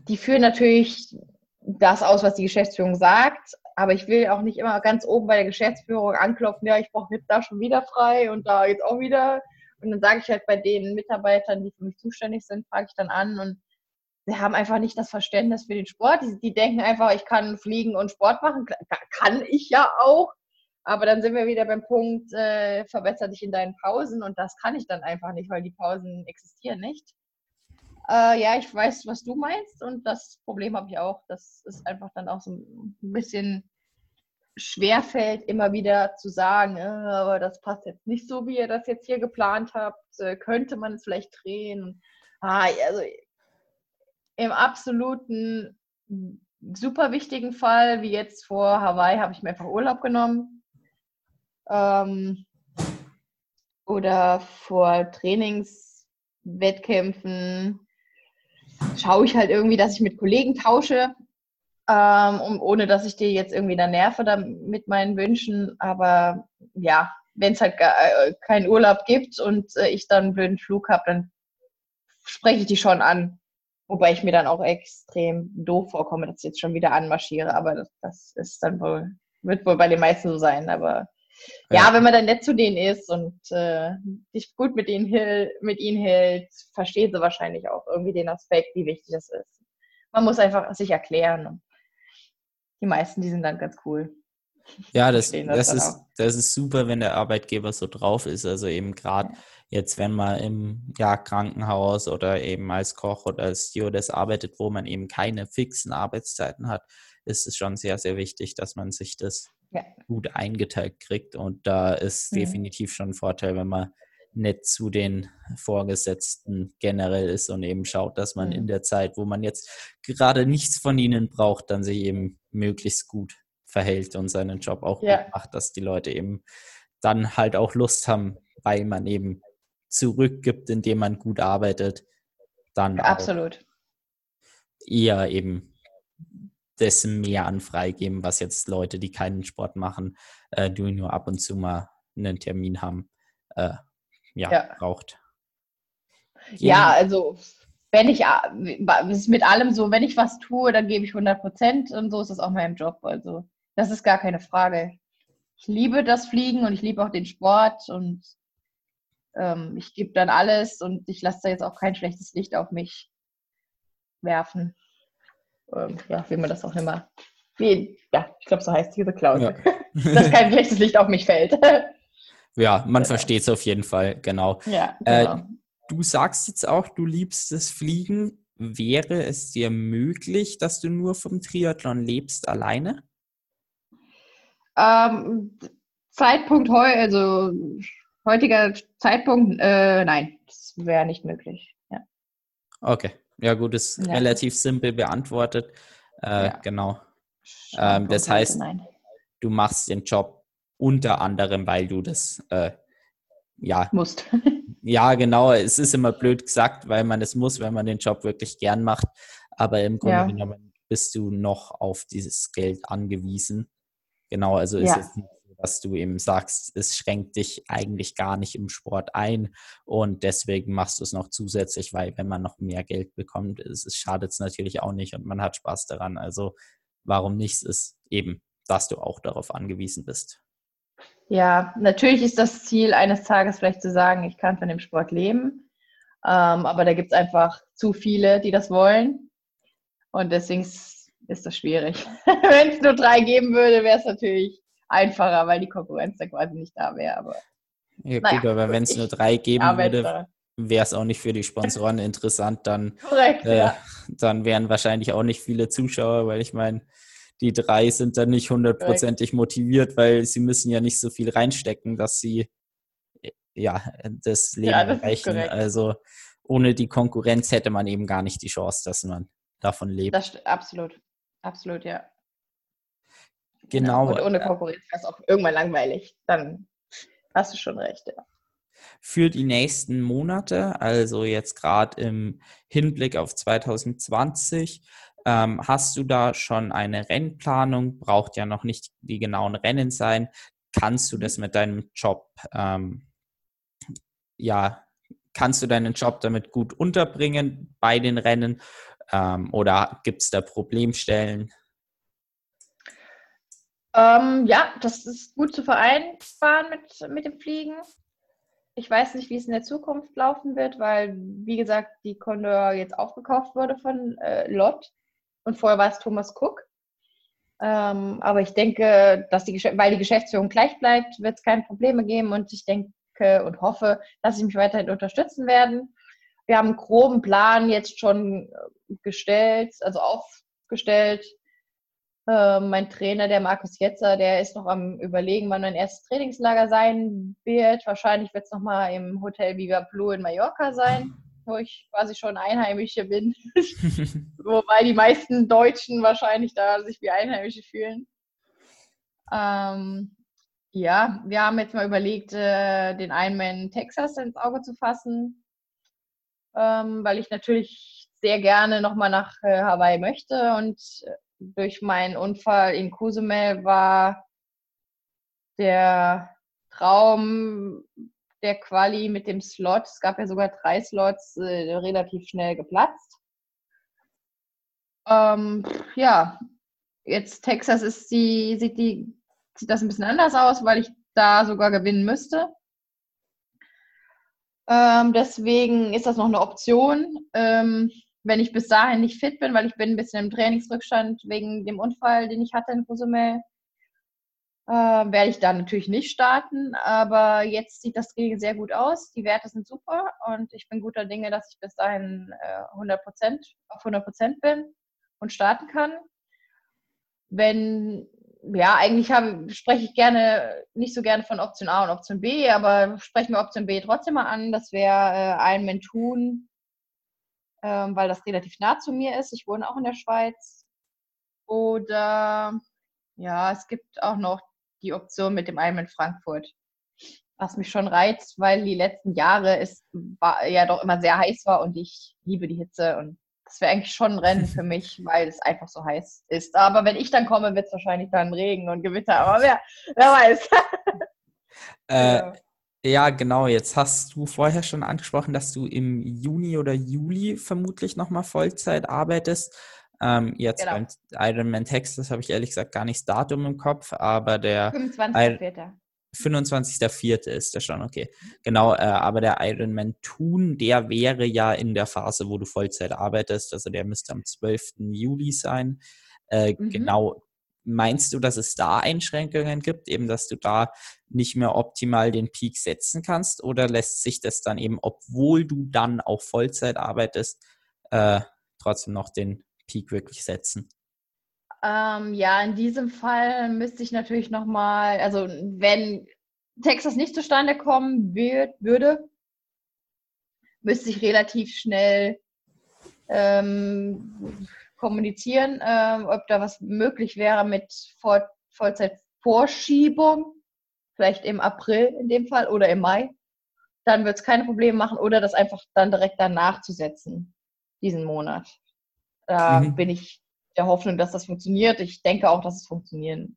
die führen natürlich das aus, was die Geschäftsführung sagt, aber ich will auch nicht immer ganz oben bei der Geschäftsführung anklopfen, ja, ich brauche jetzt da schon wieder frei und da jetzt auch wieder. Und dann sage ich halt bei den Mitarbeitern, die für mich zuständig sind, frage ich dann an und sie haben einfach nicht das Verständnis für den Sport. Die, die denken einfach, ich kann fliegen und Sport machen. Kann ich ja auch. Aber dann sind wir wieder beim Punkt, äh, verbessere dich in deinen Pausen und das kann ich dann einfach nicht, weil die Pausen existieren nicht. Äh, ja, ich weiß, was du meinst und das Problem habe ich auch. Das ist einfach dann auch so ein bisschen schwerfällt, immer wieder zu sagen, äh, aber das passt jetzt nicht so, wie ihr das jetzt hier geplant habt, äh, könnte man es vielleicht drehen. Ah, also im absoluten super wichtigen Fall, wie jetzt vor Hawaii, habe ich mir einfach Urlaub genommen. Ähm, oder vor Trainingswettkämpfen schaue ich halt irgendwie, dass ich mit Kollegen tausche ähm, um, ohne dass ich dir jetzt irgendwie da nerve da mit meinen Wünschen. Aber ja, wenn es halt äh, keinen Urlaub gibt und äh, ich dann einen blöden Flug habe, dann spreche ich die schon an. Wobei ich mir dann auch extrem doof vorkomme, dass ich jetzt schon wieder anmarschiere. Aber das, das ist dann wohl, wird wohl bei den meisten so sein. Aber ja, wenn man dann nett zu denen ist und äh, sich gut mit ihnen, mit ihnen hält, verstehen sie wahrscheinlich auch irgendwie den Aspekt, wie wichtig das ist. Man muss einfach sich erklären die meisten, die sind dann ganz cool. Ja, das, das, das ist, das ist super, wenn der Arbeitgeber so drauf ist. Also eben gerade ja. jetzt, wenn man im ja, Krankenhaus oder eben als Koch oder als Stewardess arbeitet, wo man eben keine fixen Arbeitszeiten hat, ist es schon sehr, sehr wichtig, dass man sich das ja. gut eingeteilt kriegt. Und da ist mhm. definitiv schon ein Vorteil, wenn man nett zu den Vorgesetzten generell ist und eben schaut, dass man in der Zeit, wo man jetzt gerade nichts von ihnen braucht, dann sich eben möglichst gut verhält und seinen Job auch ja. gut macht, dass die Leute eben dann halt auch Lust haben, weil man eben zurückgibt, indem man gut arbeitet, dann absolut eher eben dessen mehr an freigeben, was jetzt Leute, die keinen Sport machen, äh, die nur ab und zu mal einen Termin haben, äh, ja, ja, braucht. Ja, also wenn ich, es ist mit allem so, wenn ich was tue, dann gebe ich 100 Prozent und so ist es auch meinem Job. Also das ist gar keine Frage. Ich liebe das Fliegen und ich liebe auch den Sport und ähm, ich gebe dann alles und ich lasse da jetzt auch kein schlechtes Licht auf mich werfen. Ähm, ja, wie man das auch immer, wie, ja, ich glaube, so heißt diese Klausel, ja. dass kein schlechtes Licht auf mich fällt. Ja, man genau. versteht es auf jeden Fall, genau. Ja, äh, genau. Äh, du sagst jetzt auch, du liebst das Fliegen. Wäre es dir möglich, dass du nur vom Triathlon lebst alleine? Ähm, Zeitpunkt heu, also heutiger Zeitpunkt, äh, nein, das wäre nicht möglich. Ja. Okay, ja gut, ist ja. relativ simpel beantwortet. Äh, ja. Genau. Ähm, das heißt, nein. du machst den Job unter anderem, weil du das äh, ja musst. ja, genau. Es ist immer blöd gesagt, weil man es muss, wenn man den Job wirklich gern macht. Aber im Grunde ja. genommen bist du noch auf dieses Geld angewiesen. Genau, also ist es nicht dass du eben sagst, es schränkt dich eigentlich gar nicht im Sport ein und deswegen machst du es noch zusätzlich, weil wenn man noch mehr Geld bekommt, schadet es natürlich auch nicht und man hat Spaß daran. Also warum nicht? Ist eben, dass du auch darauf angewiesen bist. Ja, natürlich ist das Ziel eines Tages vielleicht zu sagen, ich kann von dem Sport leben. Ähm, aber da gibt es einfach zu viele, die das wollen. Und deswegen ist das schwierig. Wenn es nur drei geben würde, wäre es natürlich einfacher, weil die Konkurrenz da quasi nicht da wäre. Aber, ja, naja, gut, aber wenn es nur drei geben würde, wäre es auch nicht für die Sponsoren interessant. Dann, Korrekt, äh, ja. dann wären wahrscheinlich auch nicht viele Zuschauer, weil ich meine, die drei sind dann nicht hundertprozentig motiviert, weil sie müssen ja nicht so viel reinstecken, dass sie äh, ja das Leben ja, das erreichen. Also ohne die Konkurrenz hätte man eben gar nicht die Chance, dass man davon lebt. Das absolut, absolut, ja. Genau. Und ohne Konkurrenz wäre es auch irgendwann langweilig. Dann hast du schon recht, ja. Für die nächsten Monate, also jetzt gerade im Hinblick auf 2020, ähm, hast du da schon eine Rennplanung? Braucht ja noch nicht die genauen Rennen sein. Kannst du das mit deinem Job, ähm, ja, kannst du deinen Job damit gut unterbringen bei den Rennen? Ähm, oder gibt es da Problemstellen? Ähm, ja, das ist gut zu vereinbaren mit, mit dem Fliegen. Ich weiß nicht, wie es in der Zukunft laufen wird, weil, wie gesagt, die Condor jetzt aufgekauft wurde von äh, Lott und vorher war es Thomas Cook. Ähm, aber ich denke, dass die, weil die Geschäftsführung gleich bleibt, wird es keine Probleme geben und ich denke und hoffe, dass sie mich weiterhin unterstützen werden. Wir haben einen groben Plan jetzt schon gestellt, also aufgestellt, ähm, mein Trainer, der Markus Jetzer, der ist noch am Überlegen, wann mein erstes Trainingslager sein wird. Wahrscheinlich wird es nochmal im Hotel Viva Blue in Mallorca sein, wo ich quasi schon Einheimische bin. Wobei die meisten Deutschen wahrscheinlich da sich wie Einheimische fühlen. Ähm, ja, wir haben jetzt mal überlegt, äh, den Ironman Texas ins Auge zu fassen, ähm, weil ich natürlich sehr gerne nochmal nach äh, Hawaii möchte und äh, durch meinen Unfall in Cozumel war der Traum der Quali mit dem Slot, es gab ja sogar drei Slots, äh, relativ schnell geplatzt. Ähm, ja, jetzt Texas ist die, sieht, die, sieht das ein bisschen anders aus, weil ich da sogar gewinnen müsste. Ähm, deswegen ist das noch eine Option. Ähm, wenn ich bis dahin nicht fit bin, weil ich bin ein bisschen im Trainingsrückstand wegen dem Unfall, den ich hatte in Cozumel, äh, werde ich da natürlich nicht starten. Aber jetzt sieht das Training sehr gut aus. Die Werte sind super und ich bin guter Dinge, dass ich bis dahin äh, 100% auf 100 Prozent bin und starten kann. Wenn ja, eigentlich habe, spreche ich gerne, nicht so gerne von Option A und Option B, aber sprechen wir Option B trotzdem mal an. Das wäre äh, Ironman Thun ähm, weil das relativ nah zu mir ist. Ich wohne auch in der Schweiz. Oder ja, es gibt auch noch die Option mit dem Ironman Frankfurt, was mich schon reizt, weil die letzten Jahre es war, ja doch immer sehr heiß war und ich liebe die Hitze und das wäre eigentlich schon ein Rennen für mich, weil es einfach so heiß ist. Aber wenn ich dann komme, wird es wahrscheinlich dann Regen und Gewitter. Aber wer, wer weiß. Äh, ja. Genau. Jetzt hast du vorher schon angesprochen, dass du im Juni oder Juli vermutlich nochmal Vollzeit arbeitest. Ähm, jetzt genau. beim Ironman Texas habe ich ehrlich gesagt gar nicht das Datum im Kopf, aber der 25.04. 25.04. ist der schon, okay. Genau, äh, aber der Ironman Thun, der wäre ja in der Phase, wo du Vollzeit arbeitest, also der müsste am 12. Juli sein. Äh, mhm. Genau Meinst du, dass es da Einschränkungen gibt, eben dass du da nicht mehr optimal den Peak setzen kannst? Oder lässt sich das dann eben, obwohl du dann auch Vollzeit arbeitest, äh, trotzdem noch den Peak wirklich setzen? Ähm, ja, in diesem Fall müsste ich natürlich nochmal, also wenn Texas nicht zustande kommen wird, würde, müsste ich relativ schnell ähm, kommunizieren, äh, ob da was möglich wäre mit Voll Vollzeitvorschiebung, vielleicht im April in dem Fall oder im Mai. Dann wird es keine Probleme machen oder das einfach dann direkt danach zu setzen, diesen Monat. Da mhm. bin ich der Hoffnung, dass das funktioniert. Ich denke auch, dass es funktionieren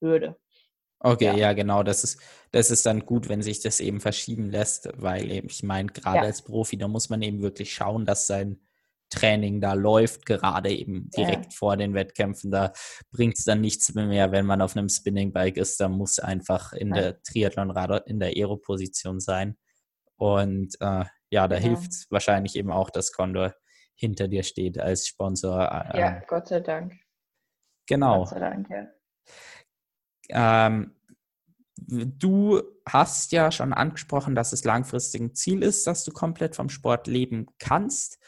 würde. Okay, ja. ja, genau. Das ist, das ist dann gut, wenn sich das eben verschieben lässt, weil eben, ich meine, gerade ja. als Profi, da muss man eben wirklich schauen, dass sein Training da läuft, gerade eben direkt ja. vor den Wettkämpfen. Da bringt es dann nichts mehr, wenn man auf einem Spinning-Bike ist. Da muss einfach in der Triathlon-Radar in der Aero-Position sein. Und äh, ja, da ja. hilft es wahrscheinlich eben auch, dass Condor hinter dir steht als Sponsor. Äh, ja, ähm, Gott sei Dank. Genau. Gott sei Dank, ja. Ähm, du hast ja schon angesprochen, dass es langfristig ein Ziel ist, dass du komplett vom Sport leben kannst.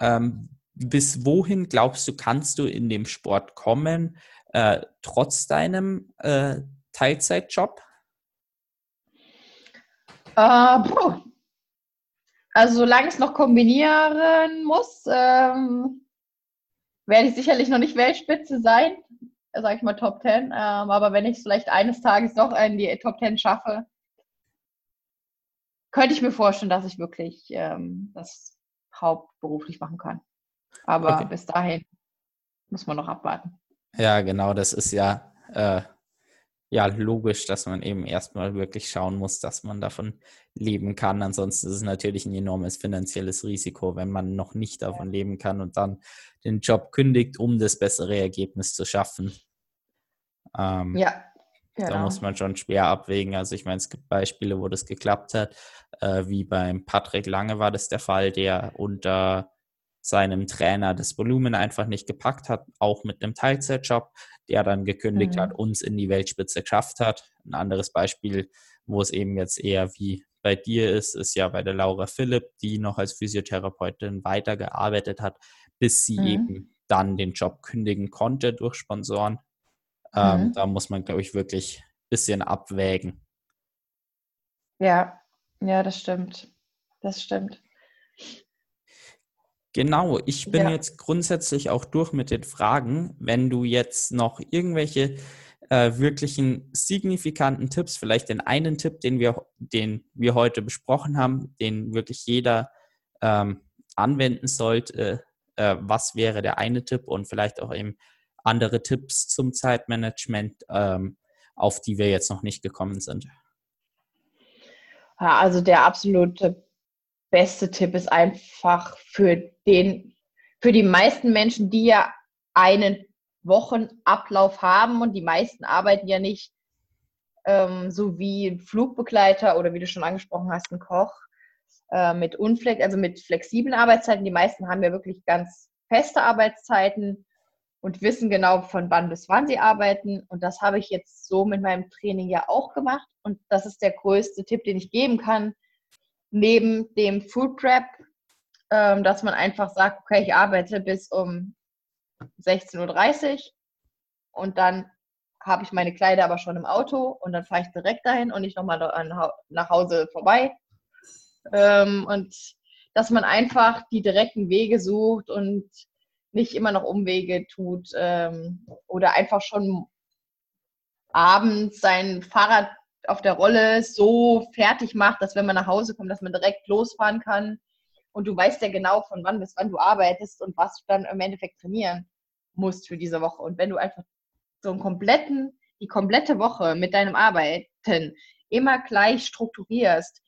Ähm, bis wohin glaubst du, kannst du in dem Sport kommen, äh, trotz deinem äh, Teilzeitjob? Uh, also solange ich es noch kombinieren muss, ähm, werde ich sicherlich noch nicht Weltspitze sein sage ich mal, Top 10. Ähm, aber wenn ich es vielleicht eines Tages doch in die Top 10 schaffe, könnte ich mir vorstellen, dass ich wirklich ähm, das hauptberuflich machen kann. Aber okay. bis dahin muss man noch abwarten. Ja, genau, das ist ja, äh, ja logisch, dass man eben erstmal wirklich schauen muss, dass man davon leben kann. Ansonsten ist es natürlich ein enormes finanzielles Risiko, wenn man noch nicht davon leben kann und dann den Job kündigt, um das bessere Ergebnis zu schaffen. Ähm, ja. Genau. Da muss man schon schwer abwägen. Also ich meine, es gibt Beispiele, wo das geklappt hat. Äh, wie beim Patrick Lange war das der Fall, der unter seinem Trainer das Volumen einfach nicht gepackt hat, auch mit einem Teilzeitjob, der dann gekündigt mhm. hat, uns in die Weltspitze geschafft hat. Ein anderes Beispiel, wo es eben jetzt eher wie bei dir ist, ist ja bei der Laura Philipp, die noch als Physiotherapeutin weitergearbeitet hat, bis sie mhm. eben dann den Job kündigen konnte durch Sponsoren. Ähm, mhm. Da muss man, glaube ich, wirklich ein bisschen abwägen. Ja, ja, das stimmt. Das stimmt. Genau, ich bin ja. jetzt grundsätzlich auch durch mit den Fragen. Wenn du jetzt noch irgendwelche äh, wirklichen signifikanten Tipps, vielleicht den einen Tipp, den wir, den wir heute besprochen haben, den wirklich jeder ähm, anwenden sollte, äh, was wäre der eine Tipp und vielleicht auch eben andere Tipps zum Zeitmanagement, ähm, auf die wir jetzt noch nicht gekommen sind? Ja, also der absolute beste Tipp ist einfach für den, für die meisten Menschen, die ja einen Wochenablauf haben und die meisten arbeiten ja nicht ähm, so wie ein Flugbegleiter oder wie du schon angesprochen hast, ein Koch äh, mit unflex, also mit flexiblen Arbeitszeiten. Die meisten haben ja wirklich ganz feste Arbeitszeiten und wissen genau, von wann bis wann sie arbeiten. Und das habe ich jetzt so mit meinem Training ja auch gemacht. Und das ist der größte Tipp, den ich geben kann, neben dem Food Prep, ähm, dass man einfach sagt, okay, ich arbeite bis um 16.30 Uhr und dann habe ich meine Kleider aber schon im Auto und dann fahre ich direkt dahin und nicht nochmal nach Hause vorbei. Ähm, und dass man einfach die direkten Wege sucht und nicht immer noch Umwege tut ähm, oder einfach schon abends sein Fahrrad auf der Rolle so fertig macht, dass wenn man nach Hause kommt, dass man direkt losfahren kann. Und du weißt ja genau, von wann bis wann du arbeitest und was du dann im Endeffekt trainieren musst für diese Woche. Und wenn du einfach so einen kompletten, die komplette Woche mit deinem Arbeiten immer gleich strukturierst,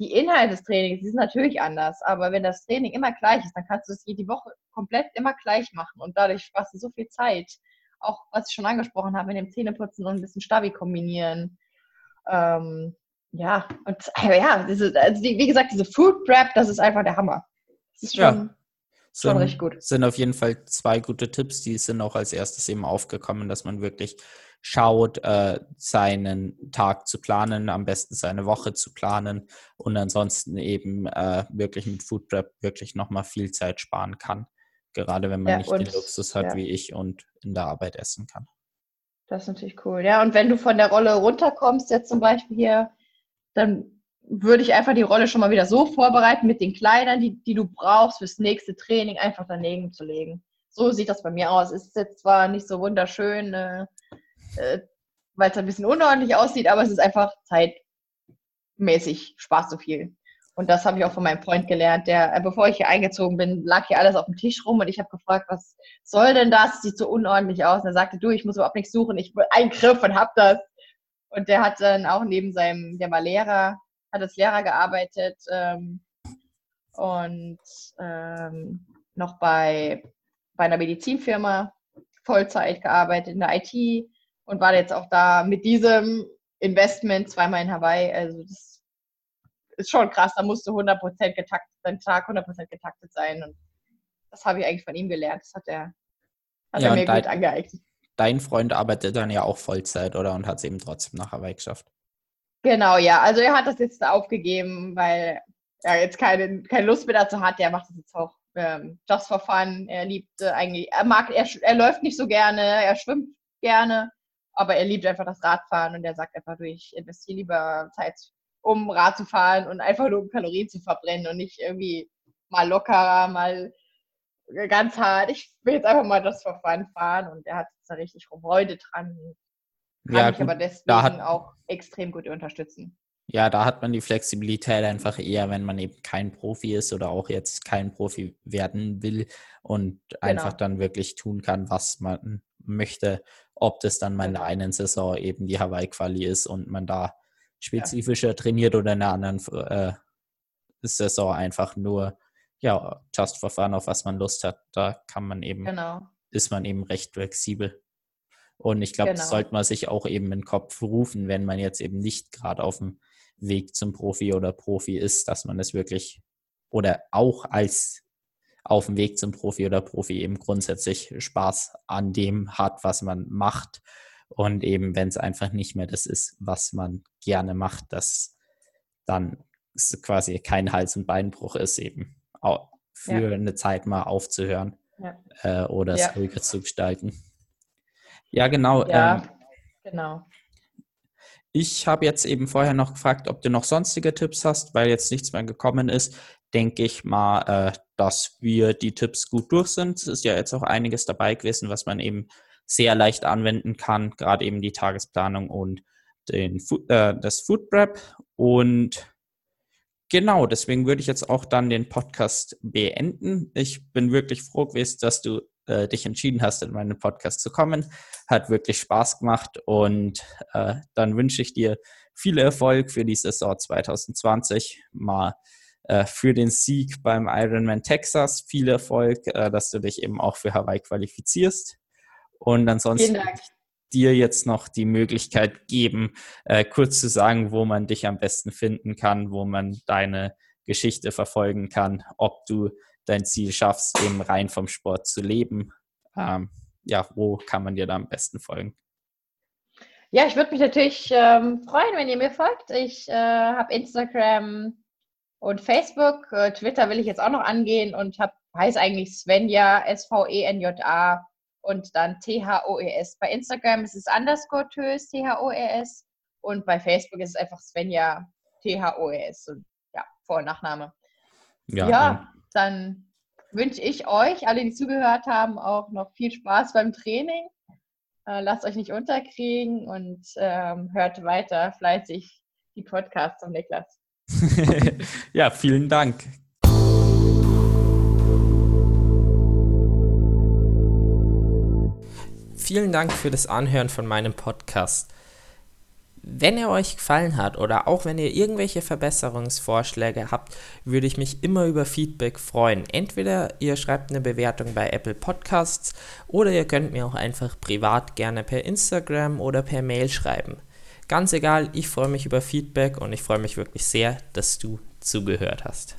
die Inhalte des Trainings, die sind natürlich anders, aber wenn das Training immer gleich ist, dann kannst du es jede Woche komplett immer gleich machen und dadurch sparst du so viel Zeit. Auch was ich schon angesprochen habe, mit dem Zähneputzen und ein bisschen Stabi kombinieren. Ähm, ja, und ja, diese, also die, wie gesagt, diese Food Prep, das ist einfach der Hammer. Das ist schon, ja. Schon sind, richtig gut. Sind auf jeden Fall zwei gute Tipps, die sind auch als erstes eben aufgekommen, dass man wirklich schaut, äh, seinen Tag zu planen, am besten seine Woche zu planen und ansonsten eben äh, wirklich mit Food Prep wirklich nochmal viel Zeit sparen kann. Gerade wenn man ja, nicht und, den Luxus hat ja. wie ich und in der Arbeit essen kann. Das ist natürlich cool. Ja, und wenn du von der Rolle runterkommst, jetzt zum Beispiel hier, dann würde ich einfach die Rolle schon mal wieder so vorbereiten mit den Kleidern, die, die du brauchst fürs nächste Training, einfach daneben zu legen. So sieht das bei mir aus. Ist jetzt zwar nicht so wunderschön, äh, äh, weil es ein bisschen unordentlich aussieht, aber es ist einfach zeitmäßig Spaß zu viel. Und das habe ich auch von meinem Freund gelernt, der, äh, bevor ich hier eingezogen bin, lag hier alles auf dem Tisch rum und ich habe gefragt, was soll denn das? Sieht so unordentlich aus. Und er sagte, du, ich muss überhaupt nichts suchen, ich will einen Griff und hab das. Und der hat dann auch neben seinem, der war Lehrer, hat als Lehrer gearbeitet ähm, und ähm, noch bei, bei einer Medizinfirma Vollzeit gearbeitet in der IT und war jetzt auch da mit diesem Investment zweimal in Hawaii. Also das ist schon krass, da musst du 100% getaktet, dein Tag 100% getaktet sein und das habe ich eigentlich von ihm gelernt. Das hat er, hat Ja, er mir dein- gut angeeignet. Dein Freund arbeitet dann ja auch Vollzeit, oder? Und hat es eben trotzdem nach Hawaii geschafft. Genau, ja. Also er hat das jetzt aufgegeben, weil er jetzt keine, keine Lust mehr dazu hat. Er macht das jetzt auch ähm, just for fun. Er liebt äh, eigentlich, er mag, er, er läuft nicht so gerne, er schwimmt gerne, aber er liebt einfach das Radfahren und er sagt einfach, du, ich investiere lieber Zeit, um Rad zu fahren und einfach nur um Kalorien zu verbrennen und nicht irgendwie mal lockerer, mal ganz hart. Ich will jetzt einfach mal for fun fahren und er hat jetzt da richtig Freude dran. Kann Ja, mich aber deswegen hat- auch extrem gut unterstützen. Ja, da hat man die Flexibilität einfach eher, wenn man eben kein Profi ist oder auch jetzt kein Profi werden will und einfach Genau. dann wirklich tun kann, was man möchte. Ob das dann mal in der Genau. einen Saison eben die Hawaii-Quali ist und man da spezifischer trainiert oder in der anderen äh, Saison einfach nur, ja, just for fun, auf was man Lust hat. Da kann man eben Genau. ist man eben recht flexibel. Und ich glaube, das Genau. sollte man sich auch eben in den Kopf rufen, wenn man jetzt eben nicht gerade auf dem Weg zum Profi oder Profi ist, dass man es wirklich oder auch als auf dem Weg zum Profi oder Profi eben grundsätzlich Spaß an dem hat, was man macht. Und eben, wenn es einfach nicht mehr das ist, was man gerne macht, dass dann quasi kein Hals- und Beinbruch ist, eben für Ja. eine Zeit mal aufzuhören Ja. äh, oder Ja. es ruhiger zu gestalten. Ja, genau. Ja, Ähm, genau. ich habe jetzt eben vorher noch gefragt, ob du noch sonstige Tipps hast, weil jetzt nichts mehr gekommen ist. Denke ich mal, äh, dass wir die Tipps gut durch sind. Es ist ja jetzt auch einiges dabei gewesen, was man eben sehr leicht anwenden kann, gerade eben die Tagesplanung und den, äh, das Food Prep. Und genau, deswegen würde ich jetzt auch dann den Podcast beenden. Ich bin wirklich froh gewesen, dass du äh, dich entschieden hast, in meinen Podcast zu kommen. Hat wirklich Spaß gemacht und äh, dann wünsche ich dir viel Erfolg für die Saison 2020. Mal äh, für den Sieg beim Ironman Texas. Viel Erfolg, äh, dass du dich eben auch für Hawaii qualifizierst. Und ansonsten dir jetzt noch die Möglichkeit geben, äh, kurz zu sagen, wo man dich am besten finden kann, wo man deine Geschichte verfolgen kann, ob du dein Ziel schaffst, eben rein vom Sport zu leben. Ähm, ja, wo kann man dir da am besten folgen? Ja, ich würde mich natürlich ähm, freuen, wenn ihr mir folgt. Ich äh, habe Instagram und Facebook. Äh, Twitter will ich jetzt auch noch angehen und hab, heißt eigentlich Svenja, S-V-E-N-J-A und dann T-H-O-E-S. Bei Instagram ist es underscore tös, T-H-O-E-S. Und bei Facebook ist es einfach Svenja, T-H-O-E-S. Und ja, Vor- und Nachname. Ja, Ja, dann wünsche ich euch, alle, die zugehört haben, auch noch viel Spaß beim Training. Äh, lasst euch nicht unterkriegen und ähm, hört weiter fleißig die Podcasts von Niklas. ja, vielen Dank. Vielen Dank für das Anhören von meinem Podcast. Wenn er euch gefallen hat oder auch wenn ihr irgendwelche Verbesserungsvorschläge habt, würde ich mich immer über Feedback freuen. Entweder ihr schreibt eine Bewertung bei Apple Podcasts oder ihr könnt mir auch einfach privat gerne per Instagram oder per Mail schreiben. Ganz egal, ich freue mich über Feedback und ich freue mich wirklich sehr, dass du zugehört hast.